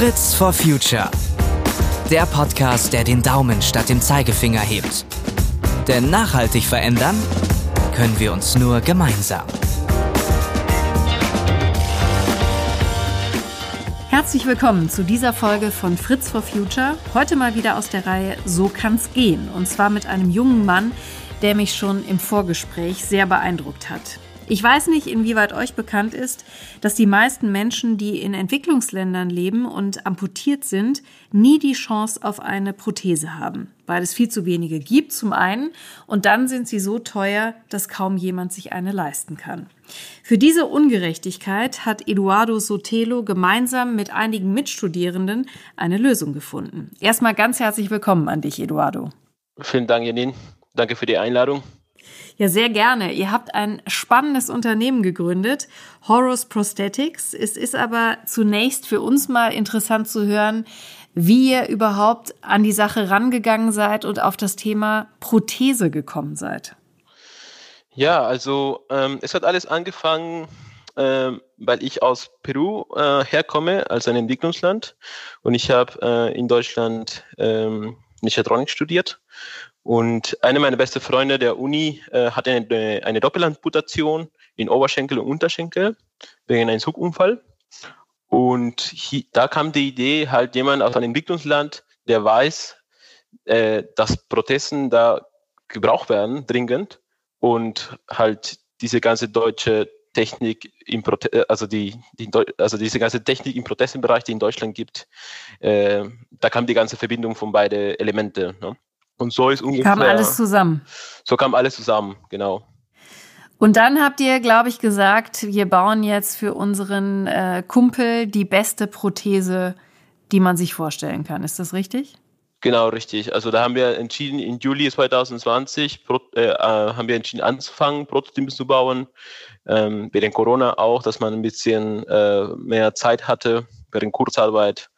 Fritz for Future. Der Podcast, der den Daumen statt dem Zeigefinger hebt. Denn nachhaltig verändern können wir uns nur gemeinsam. Herzlich willkommen zu dieser Folge von Fritz for Future. Heute mal wieder aus der Reihe So kann's gehen. Und zwar mit einem jungen Mann, der mich schon im Vorgespräch sehr beeindruckt hat. Ich weiß nicht, inwieweit euch bekannt ist, dass die meisten Menschen, die in Entwicklungsländern leben und amputiert sind, nie die Chance auf eine Prothese haben, weil es viel zu wenige gibt zum einen und dann sind sie so teuer, dass kaum jemand sich eine leisten kann. Für diese Ungerechtigkeit hat Eduardo Sotelo gemeinsam mit einigen Mitstudierenden eine Lösung gefunden. Erstmal ganz herzlich willkommen an dich, Eduardo. Vielen Dank, Janine. Danke für die Einladung. Ja, sehr gerne. Ihr habt ein spannendes Unternehmen gegründet, Horus Prosthetics. Es ist aber zunächst für uns mal interessant zu hören, wie ihr überhaupt an die Sache rangegangen seid und auf das Thema Prothese gekommen seid. Ja, also ähm, es hat alles angefangen, ähm, weil ich aus Peru äh, herkomme, als ein Entwicklungsland. Und ich habe äh, in Deutschland ähm, Mechatronik studiert und eine meiner besten Freunde der Uni äh, hatte eine, eine Doppelamputation in Oberschenkel und Unterschenkel wegen einem Zugunfall. Und hier, da kam die Idee, halt jemand aus einem Entwicklungsland, der weiß, äh, dass Prothesen da gebraucht werden, dringend. Und halt diese ganze deutsche Technik im Prote äh, also die, die, also diese ganze Technik im Prothesenbereich, die in Deutschland gibt, äh, da kam die ganze Verbindung von beide Elemente. Ne? Und so ist ungefähr. Kam alles zusammen. So kam alles zusammen, genau. Und dann habt ihr, glaube ich, gesagt, wir bauen jetzt für unseren äh, Kumpel die beste Prothese, die man sich vorstellen kann. Ist das richtig? Genau, richtig. Also da haben wir entschieden, in Juli 2020 äh, äh, haben wir entschieden anzufangen, Prototypen zu bauen. Ähm, während Corona auch, dass man ein bisschen äh, mehr Zeit hatte, während Kurzarbeit.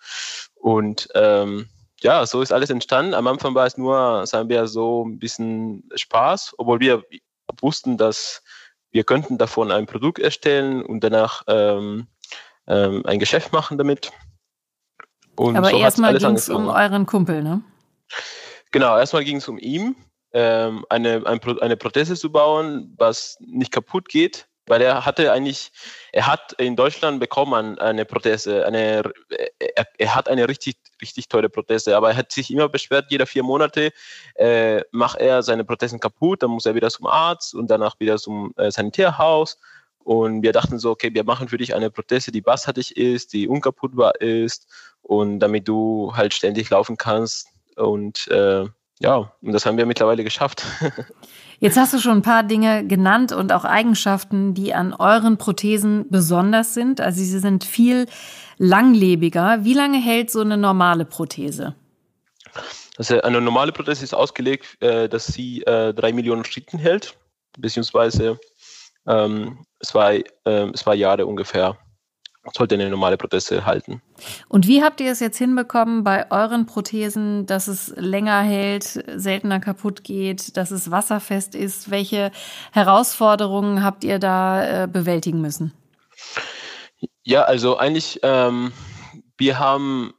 Und ähm, ja, so ist alles entstanden. Am Anfang war es nur, sagen wir, so ein bisschen Spaß, obwohl wir wussten, dass wir könnten davon ein Produkt erstellen und danach ähm, ähm, ein Geschäft machen damit. Und Aber so erstmal ging es um euren Kumpel, ne? Genau, erstmal ging es um ihn, ähm, eine, ein, eine Prothese zu bauen, was nicht kaputt geht, weil er hatte eigentlich, er hat in Deutschland bekommen eine Prothese, eine, er, er, hat eine richtig, richtig teure Prothese, aber er hat sich immer beschwert, jeder vier Monate äh, macht er seine Prothesen kaputt, dann muss er wieder zum Arzt und danach wieder zum äh, Sanitärhaus und wir dachten so, okay, wir machen für dich eine Prothese, die bassartig ist, die unkaputtbar ist und damit du halt ständig laufen kannst und äh, ja, und das haben wir mittlerweile geschafft. Jetzt hast du schon ein paar Dinge genannt und auch Eigenschaften, die an euren Prothesen besonders sind. Also sie sind viel langlebiger. Wie lange hält so eine normale Prothese? Also eine normale Prothese ist ausgelegt, äh, dass sie äh, drei Millionen Schritten hält, beziehungsweise ähm, zwei, äh, zwei Jahre ungefähr sollte eine normale Prothese halten. Und wie habt ihr es jetzt hinbekommen bei euren Prothesen, dass es länger hält, seltener kaputt geht, dass es wasserfest ist? Welche Herausforderungen habt ihr da äh, bewältigen müssen? Ja, also eigentlich, ähm, wir haben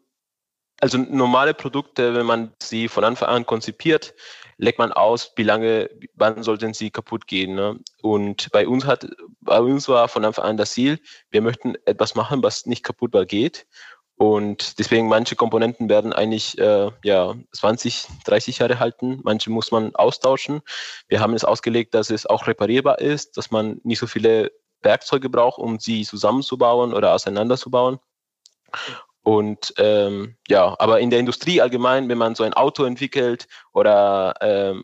also normale Produkte, wenn man sie von Anfang an konzipiert, legt man aus, wie lange, wann sollten sie kaputt gehen. Ne? Und bei uns hat, bei uns war von Anfang an das Ziel, wir möchten etwas machen, was nicht kaputtbar geht. Und deswegen manche Komponenten werden eigentlich äh, ja 20, 30 Jahre halten. Manche muss man austauschen. Wir haben es ausgelegt, dass es auch reparierbar ist, dass man nicht so viele Werkzeuge braucht, um sie zusammenzubauen oder auseinanderzubauen. Und ähm, ja, aber in der Industrie allgemein, wenn man so ein Auto entwickelt oder ähm,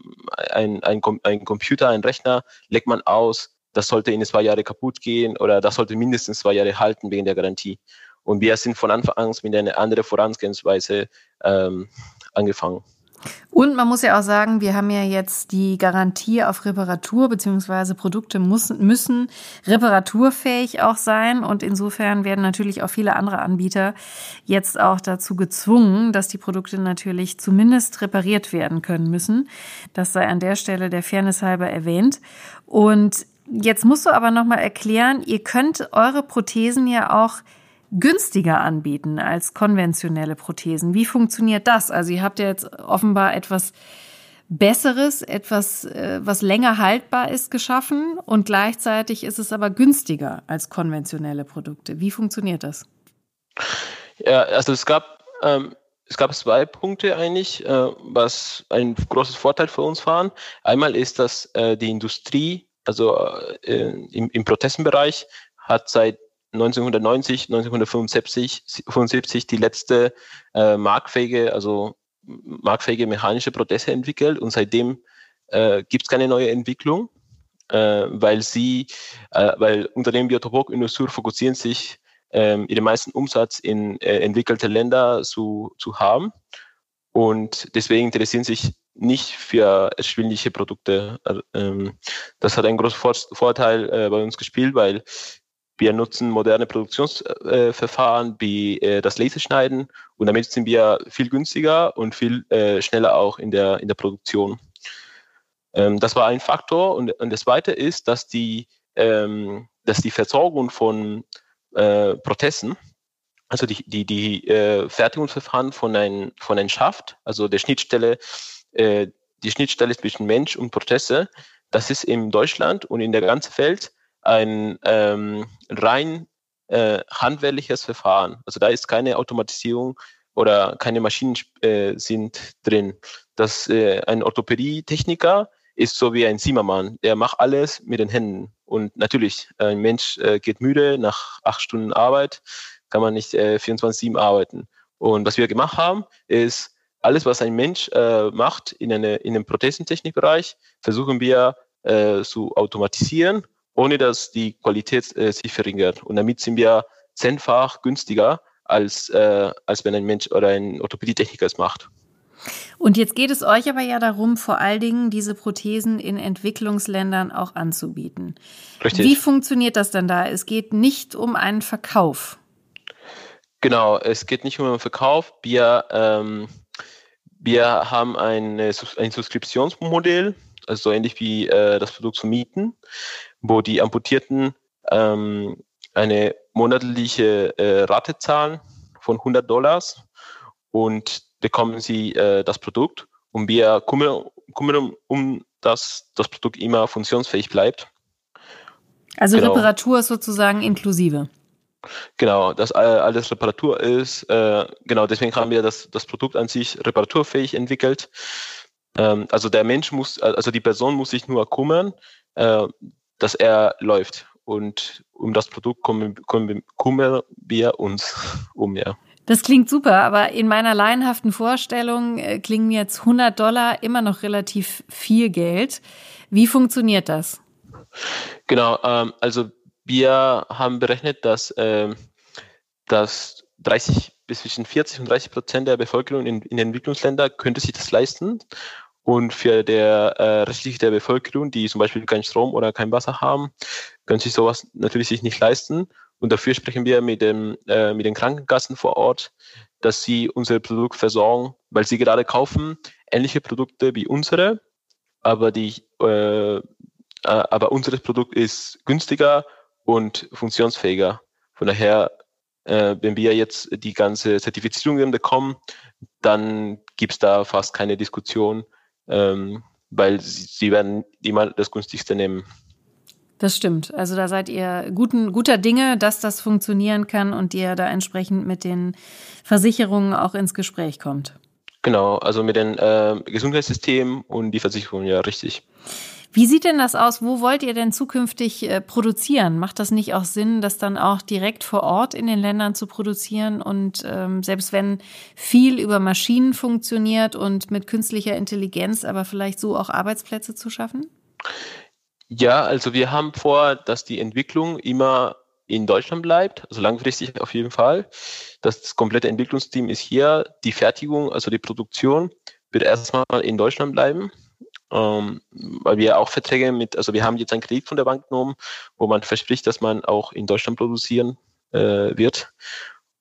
ein, ein, ein Computer, ein Rechner, legt man aus, das sollte in zwei Jahre kaputt gehen oder das sollte mindestens zwei Jahre halten wegen der Garantie. Und wir sind von Anfang an mit einer anderen Vorangehensweise ähm, angefangen. Und man muss ja auch sagen, wir haben ja jetzt die Garantie auf Reparatur, beziehungsweise Produkte müssen, müssen reparaturfähig auch sein. Und insofern werden natürlich auch viele andere Anbieter jetzt auch dazu gezwungen, dass die Produkte natürlich zumindest repariert werden können müssen. Das sei an der Stelle der Fairness halber erwähnt. Und jetzt musst du aber nochmal erklären, ihr könnt eure Prothesen ja auch günstiger anbieten als konventionelle Prothesen. Wie funktioniert das? Also ihr habt ja jetzt offenbar etwas Besseres, etwas, äh, was länger haltbar ist, geschaffen und gleichzeitig ist es aber günstiger als konventionelle Produkte. Wie funktioniert das? Ja, also es gab, ähm, es gab zwei Punkte eigentlich, äh, was ein großes Vorteil für uns waren. Einmal ist, dass äh, die Industrie, also äh, im, im Prothesenbereich, hat seit 1990, 1975 75 die letzte äh, marktfähige, also marktfähige mechanische Prothese entwickelt und seitdem äh, gibt es keine neue Entwicklung, äh, weil sie, äh, weil Unternehmen wie Ottobock und Usur fokussieren sich ähm, ihren meisten Umsatz in äh, entwickelte Länder zu, zu haben. Und deswegen interessieren sich nicht für erschwingliche Produkte. Also, ähm, das hat einen großen Vorteil äh, bei uns gespielt, weil wir nutzen moderne Produktionsverfahren äh, wie äh, das Laserschneiden und damit sind wir viel günstiger und viel äh, schneller auch in der, in der Produktion. Ähm, das war ein Faktor und, das zweite ist, dass die, ähm, dass die Versorgung von äh, Prothesen, also die, die, die äh, Fertigungsverfahren von einem von ein Schaft, also der Schnittstelle, äh, die Schnittstelle zwischen Mensch und Prothese, das ist in Deutschland und in der ganzen Welt ein ähm, rein äh, handwerkliches Verfahren. Also da ist keine Automatisierung oder keine Maschinen äh, sind drin. Das äh, ein Orthopädie-Techniker ist so wie ein Zimmermann. Der macht alles mit den Händen. Und natürlich, ein Mensch äh, geht müde nach acht Stunden Arbeit, kann man nicht äh, 24-7 arbeiten. Und was wir gemacht haben, ist alles, was ein Mensch äh, macht in, eine, in einem Prothesentechnikbereich, versuchen wir äh, zu automatisieren ohne dass die Qualität äh, sich verringert. Und damit sind wir zehnfach günstiger, als, äh, als wenn ein Mensch oder ein Orthopädietechniker es macht. Und jetzt geht es euch aber ja darum, vor allen Dingen diese Prothesen in Entwicklungsländern auch anzubieten. Richtig. Wie funktioniert das denn da? Es geht nicht um einen Verkauf. Genau, es geht nicht um einen Verkauf. Wir, ähm, wir haben eine, ein Subskriptionsmodell, also so ähnlich wie äh, das Produkt zu mieten wo die Amputierten ähm, eine monatliche äh, Rate zahlen von 100 Dollars und bekommen sie äh, das Produkt und wir kümmern, kümmern um dass das Produkt immer funktionsfähig bleibt. Also genau. Reparatur ist sozusagen inklusive. Genau, dass alles Reparatur ist. Äh, genau, deswegen haben wir das, das Produkt an sich reparaturfähig entwickelt. Ähm, also der Mensch muss, also die Person muss sich nur kümmern. Äh, dass er läuft. Und um das Produkt kümmern, kümmern wir uns um, ja. Das klingt super, aber in meiner laienhaften Vorstellung äh, klingen jetzt 100 Dollar immer noch relativ viel Geld. Wie funktioniert das? Genau, ähm, also wir haben berechnet, dass, ähm, dass 30 bis zwischen 40 und 30 Prozent der Bevölkerung in, in Entwicklungsländern könnte sich das leisten und für der äh, restliche der Bevölkerung, die zum Beispiel keinen Strom oder kein Wasser haben, können sich sowas natürlich sich nicht leisten. Und dafür sprechen wir mit, dem, äh, mit den Krankenkassen vor Ort, dass sie unser Produkt versorgen, weil sie gerade kaufen ähnliche Produkte wie unsere, aber die äh, äh aber unser Produkt ist günstiger und funktionsfähiger. Von daher, äh, wenn wir jetzt die ganze Zertifizierung bekommen, dann gibt es da fast keine Diskussion, ähm, weil sie, sie werden immer das günstigste nehmen. Das stimmt. Also da seid ihr guten, guter Dinge, dass das funktionieren kann und ihr da entsprechend mit den Versicherungen auch ins Gespräch kommt. Genau, also mit dem äh, Gesundheitssystem und die Versicherung, ja, richtig. Wie sieht denn das aus? Wo wollt ihr denn zukünftig äh, produzieren? Macht das nicht auch Sinn, das dann auch direkt vor Ort in den Ländern zu produzieren? Und ähm, selbst wenn viel über Maschinen funktioniert und mit künstlicher Intelligenz, aber vielleicht so auch Arbeitsplätze zu schaffen? Ja, also wir haben vor, dass die Entwicklung immer in Deutschland bleibt, also langfristig auf jeden Fall. Das komplette Entwicklungsteam ist hier. Die Fertigung, also die Produktion, wird erstmal in Deutschland bleiben ähm, weil wir auch Verträge mit, also wir haben jetzt einen Kredit von der Bank genommen, wo man verspricht, dass man auch in Deutschland produzieren äh, wird.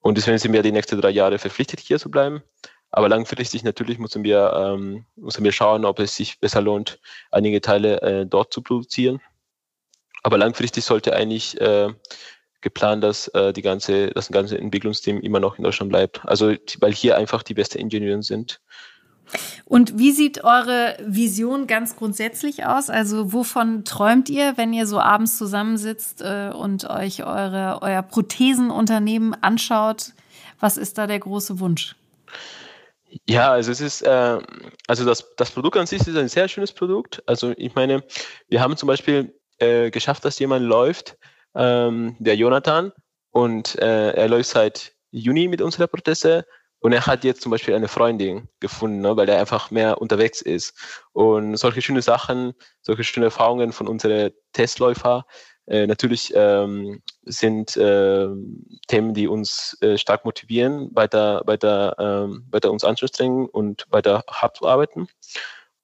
Und deswegen sind wir die nächsten drei Jahre verpflichtet, hier zu bleiben. Aber langfristig natürlich müssen wir, ähm, müssen wir schauen, ob es sich besser lohnt, einige Teile äh, dort zu produzieren. Aber langfristig sollte eigentlich äh, geplant, dass äh, die ganze, das ganze Entwicklungsteam immer noch in Deutschland bleibt. Also weil hier einfach die besten Ingenieure sind. Und wie sieht eure Vision ganz grundsätzlich aus? Also wovon träumt ihr, wenn ihr so abends zusammensitzt äh, und euch eure, euer Prothesenunternehmen anschaut? Was ist da der große Wunsch? Ja, also es ist, äh, also das, das Produkt an sich ist ein sehr schönes Produkt. Also ich meine, wir haben zum Beispiel äh, geschafft, dass jemand läuft, ähm, der Jonathan, und äh, er läuft seit Juni mit unserer Prothese und er hat jetzt zum Beispiel eine Freundin gefunden, ne, weil er einfach mehr unterwegs ist. Und solche schöne Sachen, solche schöne Erfahrungen von unseren Testläufer äh, natürlich ähm, sind äh, Themen, die uns äh, stark motivieren, weiter, weiter, ähm, weiter uns anzustrengen und weiter hart zu arbeiten.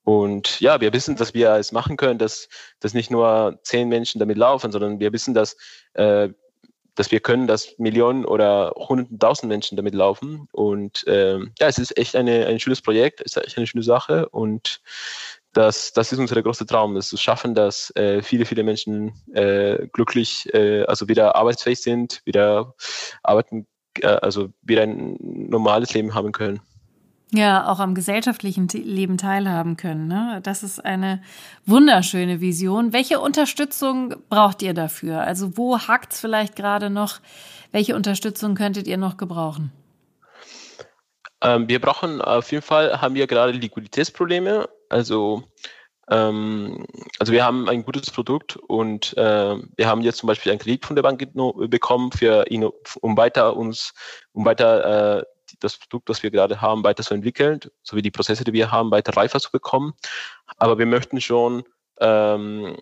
Und ja, wir wissen, dass wir es machen können, dass, dass nicht nur zehn Menschen damit laufen, sondern wir wissen, dass äh, dass wir können, dass Millionen oder hunderttausend Menschen damit laufen. Und ähm, ja, es ist echt eine, ein schönes Projekt, es ist echt eine schöne Sache und das, das ist unser großer Traum, es zu schaffen, dass äh, viele, viele Menschen äh, glücklich, äh, also wieder arbeitsfähig sind, wieder arbeiten, äh, also wieder ein normales Leben haben können. Ja, auch am gesellschaftlichen Leben teilhaben können. Ne? Das ist eine wunderschöne Vision. Welche Unterstützung braucht ihr dafür? Also wo hakt es vielleicht gerade noch? Welche Unterstützung könntet ihr noch gebrauchen? Ähm, wir brauchen auf jeden Fall, haben wir gerade Liquiditätsprobleme. Also, ähm, also wir haben ein gutes Produkt und äh, wir haben jetzt zum Beispiel einen Kredit von der Bank bekommen, für, um weiter uns, um weiter äh, das Produkt, das wir gerade haben, weiter zu entwickeln, sowie die Prozesse, die wir haben, weiter reifer zu bekommen. Aber wir möchten schon ähm,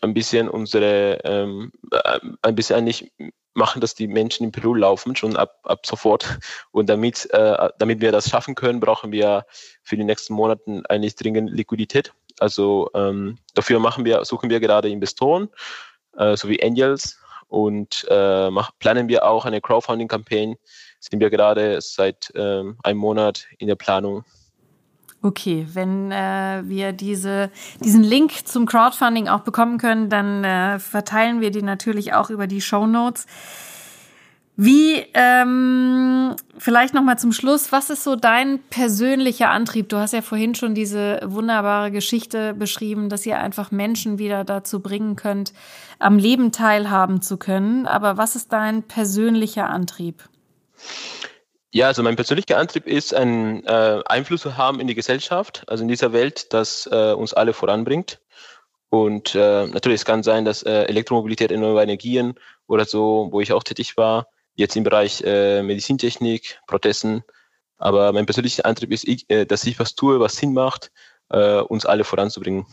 ein bisschen unsere, ähm, äh, ein bisschen eigentlich machen, dass die Menschen in Peru laufen, schon ab, ab sofort. Und damit, äh, damit wir das schaffen können, brauchen wir für die nächsten Monate eigentlich dringend Liquidität. Also ähm, dafür machen wir, suchen wir gerade Investoren äh, sowie Angels und äh, mach, planen wir auch eine Crowdfunding-Campaign, sind wir gerade seit ähm, einem Monat in der Planung. Okay, wenn äh, wir diese, diesen Link zum Crowdfunding auch bekommen können, dann äh, verteilen wir die natürlich auch über die Show Notes. Wie, ähm, vielleicht nochmal zum Schluss, was ist so dein persönlicher Antrieb? Du hast ja vorhin schon diese wunderbare Geschichte beschrieben, dass ihr einfach Menschen wieder dazu bringen könnt, am Leben teilhaben zu können. Aber was ist dein persönlicher Antrieb? Ja, also mein persönlicher Antrieb ist, einen äh, Einfluss zu haben in die Gesellschaft, also in dieser Welt, das äh, uns alle voranbringt. Und äh, natürlich, es kann sein, dass äh, Elektromobilität, erneuerbare Energien oder so, wo ich auch tätig war, jetzt im Bereich äh, Medizintechnik, Prothessen. Aber mein persönlicher Antrieb ist, ich, äh, dass ich was tue, was Sinn macht, äh, uns alle voranzubringen.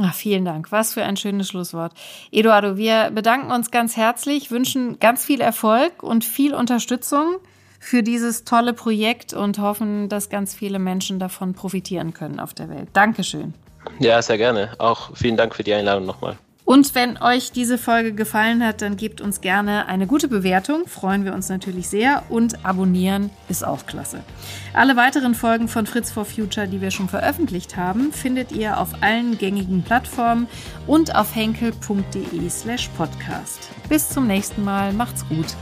Ach, vielen Dank. Was für ein schönes Schlusswort. Eduardo, wir bedanken uns ganz herzlich, wünschen ganz viel Erfolg und viel Unterstützung für dieses tolle Projekt und hoffen, dass ganz viele Menschen davon profitieren können auf der Welt. Dankeschön. Ja, sehr gerne. Auch vielen Dank für die Einladung nochmal. Und wenn euch diese Folge gefallen hat, dann gebt uns gerne eine gute Bewertung, freuen wir uns natürlich sehr. Und abonnieren ist auch klasse. Alle weiteren Folgen von Fritz for Future, die wir schon veröffentlicht haben, findet ihr auf allen gängigen Plattformen und auf henkel.de/slash podcast. Bis zum nächsten Mal, macht's gut.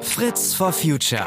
Fritz for Future.